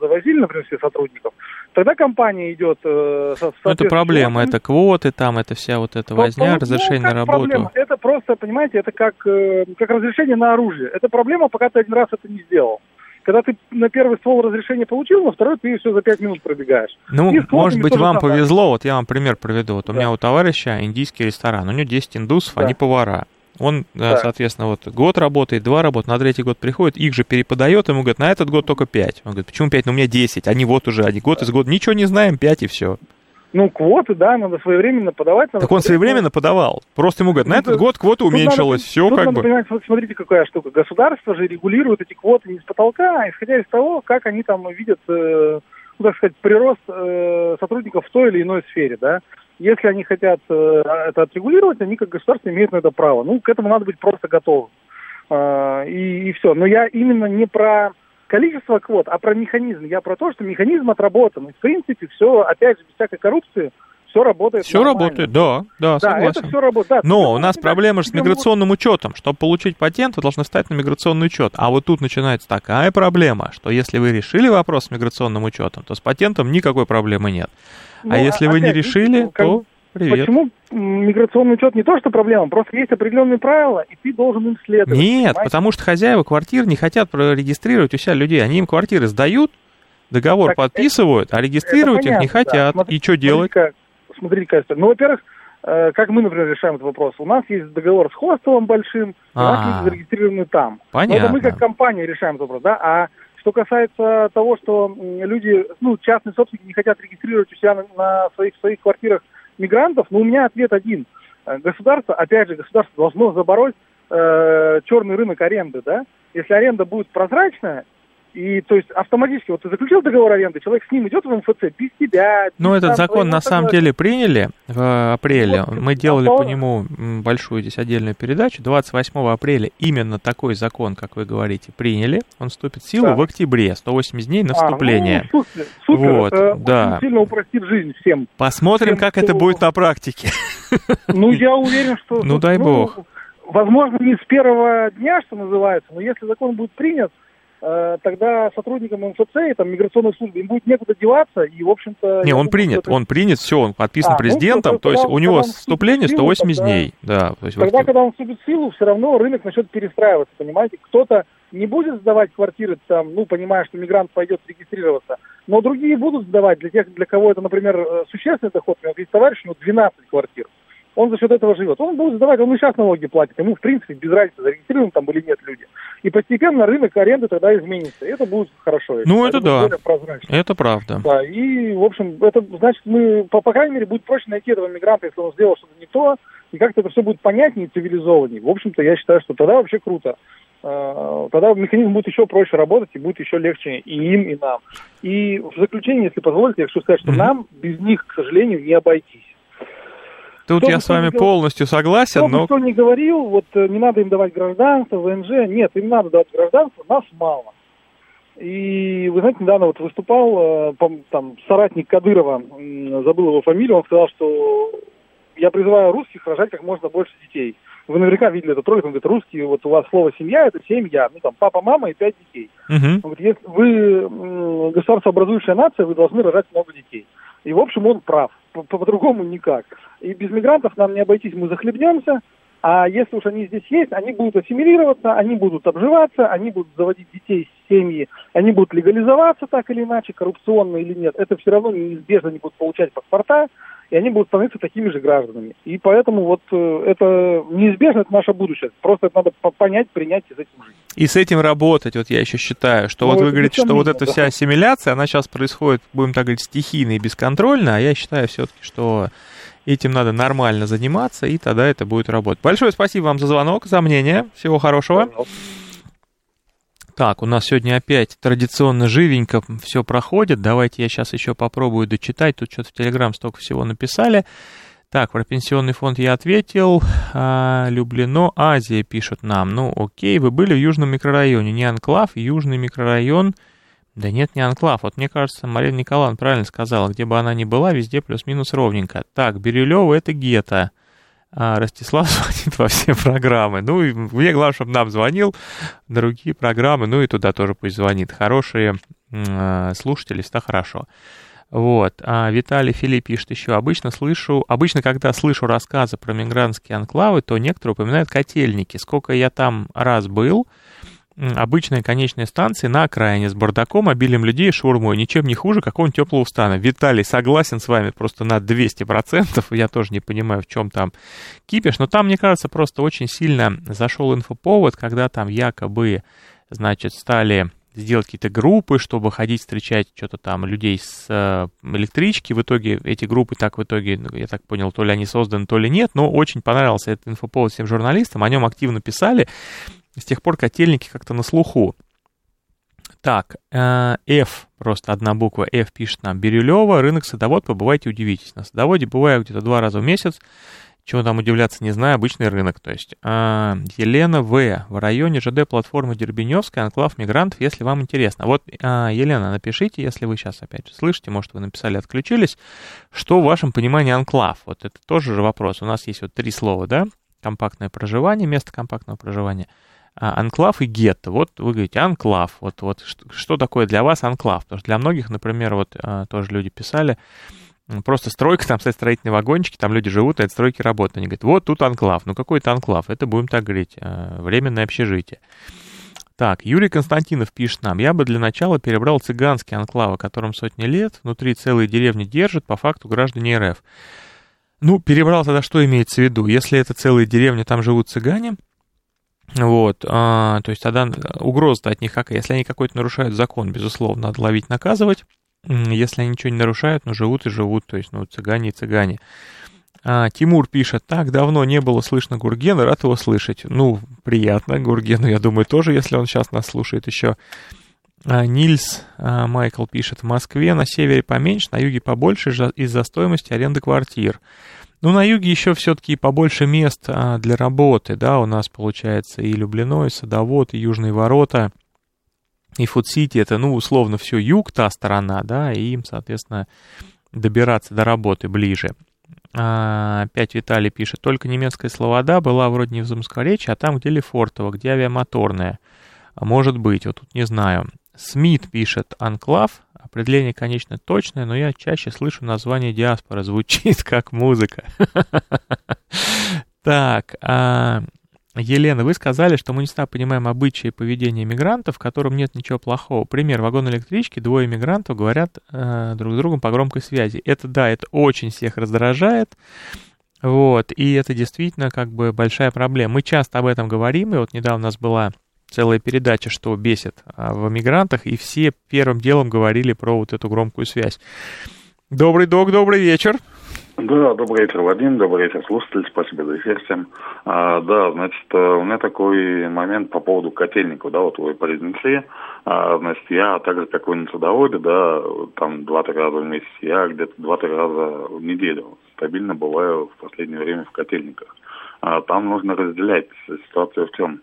завозили, например, все сотрудников. Тогда компания идет... Э, Ну, это проблема, это квоты там, это вся вот эта возня, Ну, разрешение как на работу. проблема? Это просто, понимаете, это как, э, как разрешение на оружие. Это проблема, пока ты один раз это не сделал. Когда ты на первый ствол разрешение получил, на второй ты все за пять минут пробегаешь. Ну, может быть, вам самое. повезло, вот я вам пример приведу. Вот у Да. меня у товарища индийский ресторан, у него 10 индусов, Да. они повара. Он, э, Да. соответственно, вот год работает, два работают, на третий год приходит, их же переподает, ему говорят, на этот год только 5. Он говорит, почему 5? Ну, у меня 10, они вот уже, они год из года, ничего не знаем, 5 и все. Ну, квоты, да, надо своевременно подавать. надо Так он своевременно подавал. Просто ему говорят, на Ну, этот то- год квота надо уменьшилась, пон- все как надо бы. понимать, вот смотрите, какая штука. Государство же регулирует эти квоты не с потолка, а исходя из того, как они там видят, э, ну, так сказать, прирост э, сотрудников в той или иной сфере, да. Если они хотят э, это отрегулировать, они как государство имеют на это право. Ну, к этому надо быть просто готовым. А, и, и все. Но я именно не про количество квот, а про механизм. Я про то, что механизм отработан. И, в принципе, все, опять же, без всякой коррупции, все работает Все нормально. работает, да, да, Да, согласен. это все работает. Да, Но у нас проблема же с миграционным учетом. Чтобы получить патент, вы должны стать на миграционный учет. А вот тут начинается такая проблема, что если вы решили вопрос с миграционным учетом, то с патентом никакой проблемы нет. Ну, а если вы не решили, ну, как- то привет. Почему миграционный учет не то, что проблема, просто есть определенные правила, и ты должен им следовать. Нет, понимаете? потому что хозяева квартир не хотят регистрировать у себя людей. Они им квартиры сдают, договор Так подписывают, а регистрировать их понятно, не да. хотят. Смотри- И что делать? Смотрите, как, смотрите, это. Ну, во-первых, э, как мы, например, решаем этот вопрос? У нас есть договор с хостелом большим, у нас А. люди зарегистрированы там. Но это Понятно. мы как компания решаем этот вопрос, да? А что касается того, что люди, ну, частные собственники не хотят регистрировать у себя на, на своих, своих квартирах мигрантов, ну, у меня ответ один. Э, Государство, опять же, государство должно забороть э, черный рынок аренды, да? Если аренда будет прозрачная, и то есть автоматически, вот ты заключил договор аренды, человек с ним идет в МФЦ без тебя. Ну, без этот там закон на самом деле приняли в апреле. Вот, Мы делали а по нему большую здесь отдельную передачу. 28 апреля именно такой закон, как вы говорите, приняли. Он вступит в силу Да. в октябре. 180 дней на А, вступление. ну, супер, супер, Вот, это да. сильно упростит жизнь всем. Посмотрим, всем, как кто- это будет на практике. Ну, я уверен, что... Ну, дай бог. Возможно, не с первого дня, что называется, но если закон будет принят, э, тогда сотрудникам МФЦ и там, миграционной службы им будет некуда деваться, и, в общем-то... Не, он думаю, принят, это- он принят, все, он подписан А, ну, президентом, то- то есть у него вступление силу, 180 тогда- дней. Да, то есть Тогда, октябре. когда он вступит в силу, все равно рынок начнет перестраиваться, понимаете? Кто-то не будет сдавать квартиры, там, ну, понимая, что мигрант пойдет регистрироваться, но другие будут сдавать для тех, для кого это, например, э, существенный доход. У меня есть товарищ, у него 12 квартир. Он за счет этого живет. Он будет сдавать, он и сейчас налоги платит. Ему, в принципе, без разницы, зарегистрированы там или нет люди. И постепенно рынок аренды тогда изменится. И это будет хорошо. Ну, это да. Это правда. Да, и, в общем, это значит, мы, по, по крайней мере, будет проще найти этого мигранта, если он сделал что-то не то, и как-то это все будет понятнее и цивилизованнее. В общем-то, я считаю, что тогда вообще круто. э, тогда механизм будет еще проще работать и будет еще легче и им, и нам. И в заключение, если позволите, я хочу сказать, что нам без них, к сожалению, не обойтись. Тут кто я с вами полностью согласен, кто но... Кто не говорил, вот э, не надо им давать гражданство, ВНЖ. Нет, им надо давать гражданство, нас мало. И вы знаете, недавно вот выступал э, там соратник Кадырова, забыл его фамилию, он сказал, что я призываю русских рожать как можно больше детей. Вы наверняка видели этот ролик, он говорит, русские, вот у вас слово семья это семья, ну там папа, мама и пять детей. Uh-huh. Он говорит, если вы государствообразующая нация, вы должны рожать много детей. И в общем он прав, по-другому никак. И без мигрантов нам не обойтись, мы захлебнемся, а если уж они здесь есть, они будут ассимилироваться, они будут обживаться, они будут заводить детей, семьи, они будут легализоваться так или иначе, коррупционно или нет. Это все равно неизбежно не будут получать паспорта, и они будут становиться такими же гражданами. И поэтому вот э, это неизбежно, это наше будущее. Просто это надо понять, принять и с этим жить. И с этим работать, вот я еще считаю, что ну, вот вы говорите, что вот эта да. вся ассимиляция, она сейчас происходит, будем так говорить, стихийно и бесконтрольно, а я считаю все-таки, что этим надо нормально заниматься, и тогда это будет работать. Большое спасибо вам за звонок, за мнение. Всего хорошего. Пожалуйста. Так, у нас сегодня опять традиционно живенько все проходит. Давайте я сейчас еще попробую дочитать. Тут что-то в Телеграм столько всего написали. Так, про пенсионный фонд я ответил. А, Люблено, Азия пишут нам. Ну, окей, вы были в южном микрорайоне. Не анклав, южный микрорайон. Да нет, не анклав. Вот мне кажется, Марина Николаевна правильно сказала. Где бы она ни была, везде плюс-минус ровненько. Так, Бирюлево это гетто а Ростислав звонит во все программы. Ну, и мне главное, чтобы нам звонил, другие программы, ну и туда тоже пусть звонит. Хорошие э, слушатели, всегда хорошо. Вот. А Виталий Филипп пишет еще. Обычно слышу, обычно, когда слышу рассказы про мигрантские анклавы, то некоторые упоминают котельники. Сколько я там раз был, обычная конечная станция на окраине с бардаком, обилием людей и шурмой. Ничем не хуже какого-нибудь теплого стана. Виталий, согласен с вами просто на 200%. Я тоже не понимаю, в чем там кипиш. Но там, мне кажется, просто очень сильно зашел инфоповод, когда там якобы, значит, стали сделать какие-то группы, чтобы ходить встречать что-то там людей с э, электрички. В итоге эти группы так в итоге, ну, я так понял, то ли они созданы, то ли нет, но очень понравился этот инфоповод всем журналистам, о нем активно писали. С тех пор котельники как-то на слуху. Так, э, F, просто одна буква F пишет нам. Бирюлева, рынок садовод, побывайте, удивитесь. На садоводе бываю где-то два раза в месяц. Чего там удивляться, не знаю, обычный рынок. То есть э, Елена В. В районе ЖД платформы Дербеневская, анклав мигрантов, если вам интересно. Вот, э, Елена, напишите, если вы сейчас опять же слышите, может, вы написали, отключились, что в вашем понимании анклав? Вот это тоже же вопрос. У нас есть вот три слова, да? Компактное проживание, место компактного проживания – анклав и гетто. Вот вы говорите анклав. Вот, вот что, что такое для вас анклав? Потому что для многих, например, вот а, тоже люди писали, просто стройка, там стоят строительные вагончики, там люди живут, а это стройки работают. Они говорят, вот тут анклав. Ну какой это анклав? Это, будем так говорить, а, временное общежитие. Так, Юрий Константинов пишет нам, я бы для начала перебрал цыганские анклавы, которым сотни лет, внутри целые деревни держат, по факту граждане РФ. Ну, перебрал тогда что имеется в виду? Если это целые деревни, там живут цыгане, вот, а, то есть тогда угроза от них какая? Если они какой-то нарушают закон, безусловно, надо ловить, наказывать. Если они ничего не нарушают, ну, живут и живут, то есть, ну, цыгане и цыгане. А, Тимур пишет, так давно не было слышно Гургена, рад его слышать. Ну, приятно, Гургену, я думаю, тоже, если он сейчас нас слушает еще. А, Нильс а, Майкл пишет, в Москве на севере поменьше, на юге побольше из-за стоимости аренды квартир. Ну, на юге еще все-таки побольше мест а, для работы, да, у нас получается и Люблино, и Садовод, и Южные ворота, и Фуд-Сити, это, ну, условно, все юг, та сторона, да, и им, соответственно, добираться до работы ближе. А, опять Виталий пишет, только немецкая словода была вроде не в Замоскворечье, а там, где Лефортово, где авиамоторная. Может быть, вот тут не знаю. Смит пишет «Анклав», определение, конечно, точное, но я чаще слышу название диаспора, звучит как музыка. Так, а, Елена, вы сказали, что мы не всегда понимаем обычаи поведения мигрантов, в котором нет ничего плохого. Пример, вагон электрички, двое мигрантов говорят э, друг с другом по громкой связи. Это, да, это очень всех раздражает. Вот, и это действительно как бы большая проблема. Мы часто об этом говорим, и вот недавно у нас была целая передача, что бесит а, в мигрантах, и все первым делом говорили про вот эту громкую связь. Добрый док, добрый вечер. Да, добрый вечер, Вадим, добрый вечер, слушатели, спасибо за эфир всем. А, да, значит, э, у меня такой момент по поводу котельников, да, вот вы произнесли. А, значит, я, так же, как вы на садоводе, да, там два-три раза в месяц, я где-то два-три раза в неделю стабильно бываю в последнее время в котельниках. А, там нужно разделять ситуацию в чем?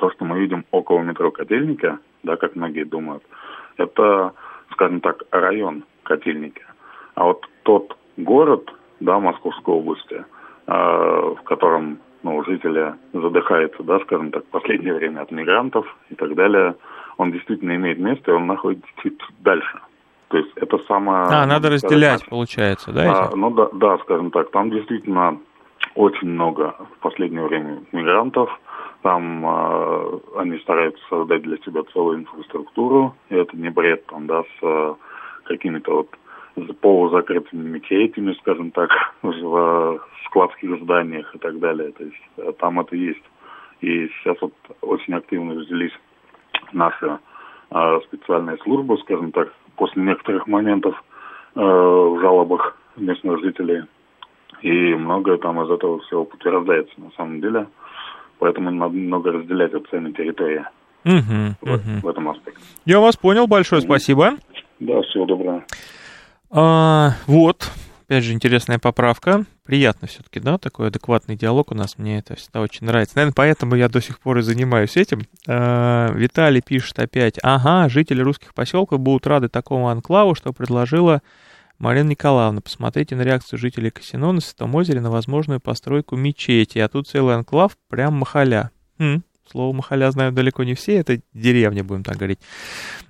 То, что мы видим около метро котельника, да, как многие думают, это, скажем так, район котельники. А вот тот город, да, Московской области, э, в котором ну, жители задыхаются, да, скажем так, в последнее время от мигрантов и так далее, он действительно имеет место, и он находится чуть дальше. То есть это самое... А, надо разделять, сказать, получается, да? А, ну да, да, скажем так, там действительно очень много в последнее время мигрантов, там э, они стараются создать для себя целую инфраструктуру, и это не бред там, да, с э, какими-то вот полузакрытыми мечетями, скажем так, в складских зданиях и так далее. То есть э, там это есть. И сейчас вот очень активно взялись наши э, специальные службы, скажем так, после некоторых моментов э, в жалобах местных жителей. И многое там из этого всего подтверждается на самом деле. Поэтому надо немного разделять цены территории угу, в, угу. в этом аспекте. Я вас понял, большое спасибо. Да, всего доброго. А, вот, опять же, интересная поправка. Приятно все-таки, да, такой адекватный диалог у нас. Мне это всегда очень нравится. Наверное, поэтому я до сих пор и занимаюсь этим. А, Виталий пишет опять. Ага, жители русских поселков будут рады такому анклаву, что предложила Марина Николаевна. Посмотрите на реакцию жителей Касино на Святом озере на возможную постройку мечети. А тут целый анклав прям махаля. Хм, Слово махаля знают далеко не все, это деревня, будем так говорить.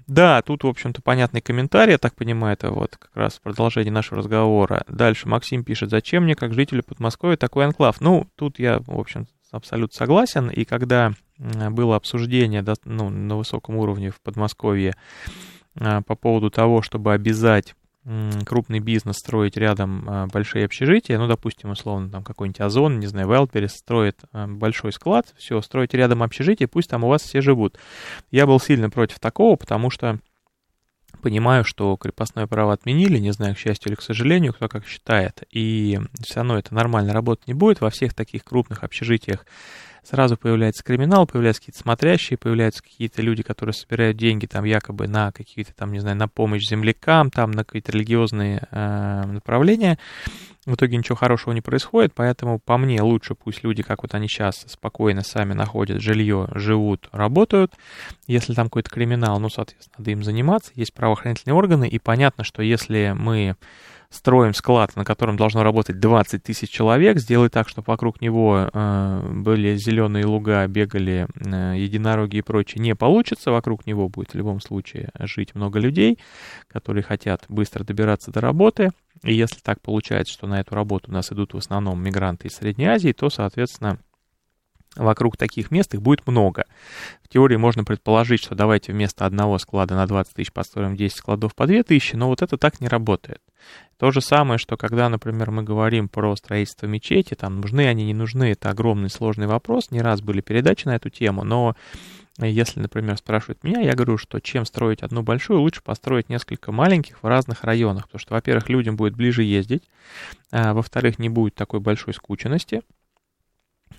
Да, тут, в общем-то, понятный комментарий, я так понимаю, это вот как раз продолжение нашего разговора. Дальше Максим пишет, зачем мне, как жителю Подмосковья, такой анклав? Ну, тут я, в общем, абсолютно согласен, и когда было обсуждение ну, на высоком уровне в Подмосковье а, по поводу того, чтобы обязать крупный бизнес строить рядом а, большие общежития, ну, допустим, условно, там какой-нибудь Озон, не знаю, Wildberries строит а, большой склад, все, строить рядом общежитие, пусть там у вас все живут. Я был сильно против такого, потому что понимаю, что крепостное право отменили, не знаю, к счастью или к сожалению, кто как считает, и все равно это нормально работать не будет во всех таких крупных общежитиях сразу появляется криминал, появляются какие-то смотрящие, появляются какие-то люди, которые собирают деньги там якобы на какие-то там, не знаю, на помощь землякам, там на какие-то религиозные э, направления. В итоге ничего хорошего не происходит, поэтому по мне лучше пусть люди, как вот они сейчас, спокойно сами находят жилье, живут, работают. Если там какой-то криминал, ну, соответственно, надо им заниматься. Есть правоохранительные органы, и понятно, что если мы строим склад, на котором должно работать 20 тысяч человек, сделать так, чтобы вокруг него э, были зеленые луга, бегали э, единороги и прочее, не получится. Вокруг него будет в любом случае жить много людей, которые хотят быстро добираться до работы. И если так получается, что на эту работу у нас идут в основном мигранты из Средней Азии, то, соответственно, вокруг таких мест их будет много. В теории можно предположить, что давайте вместо одного склада на 20 тысяч построим 10 складов по 2 тысячи, но вот это так не работает. То же самое, что когда, например, мы говорим про строительство мечети, там нужны они, не нужны, это огромный сложный вопрос, не раз были передачи на эту тему, но если, например, спрашивают меня, я говорю, что чем строить одну большую, лучше построить несколько маленьких в разных районах, потому что, во-первых, людям будет ближе ездить, а, во-вторых, не будет такой большой скученности,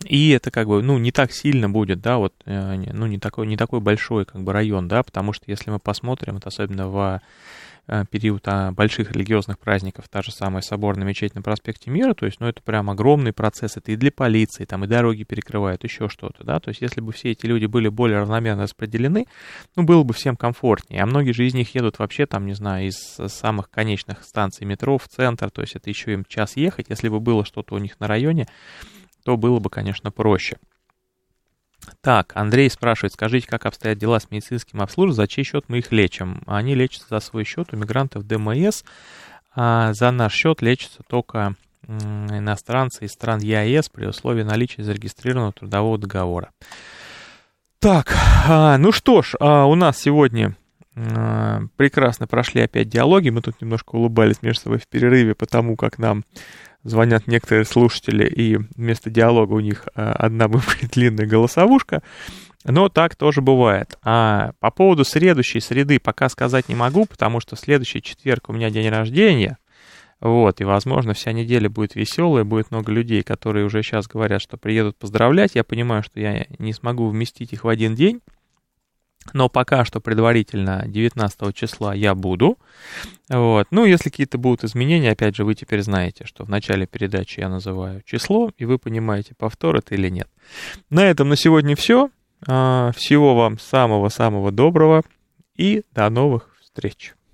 и это как бы, ну, не так сильно будет, да, вот, э, ну, не такой, не такой большой, как бы, район, да, потому что если мы посмотрим, это особенно в период а, больших религиозных праздников, та же самая соборная мечеть на проспекте Мира, то есть, ну, это прям огромный процесс, это и для полиции, там, и дороги перекрывают, еще что-то, да, то есть, если бы все эти люди были более равномерно распределены, ну, было бы всем комфортнее, а многие же из них едут вообще, там, не знаю, из самых конечных станций метро в центр, то есть, это еще им час ехать, если бы было что-то у них на районе, то было бы, конечно, проще. Так, Андрей спрашивает, скажите, как обстоят дела с медицинским обслуживанием, за чей счет мы их лечим? Они лечатся за свой счет у мигрантов ДМС, а за наш счет лечатся только иностранцы из стран ЕАЭС при условии наличия зарегистрированного трудового договора. Так, а, ну что ж, а, у нас сегодня прекрасно прошли опять диалоги. Мы тут немножко улыбались между собой в перерыве, потому как нам звонят некоторые слушатели, и вместо диалога у них а, одна бывает длинная голосовушка. Но так тоже бывает. А по поводу следующей среды пока сказать не могу, потому что следующий четверг у меня день рождения. Вот, и, возможно, вся неделя будет веселая, будет много людей, которые уже сейчас говорят, что приедут поздравлять. Я понимаю, что я не смогу вместить их в один день, но пока что предварительно 19 числа я буду. Вот. Ну, если какие-то будут изменения, опять же, вы теперь знаете, что в начале передачи я называю число, и вы понимаете, повтор это или нет. На этом на сегодня все. А, всего вам самого-самого доброго и до новых встреч.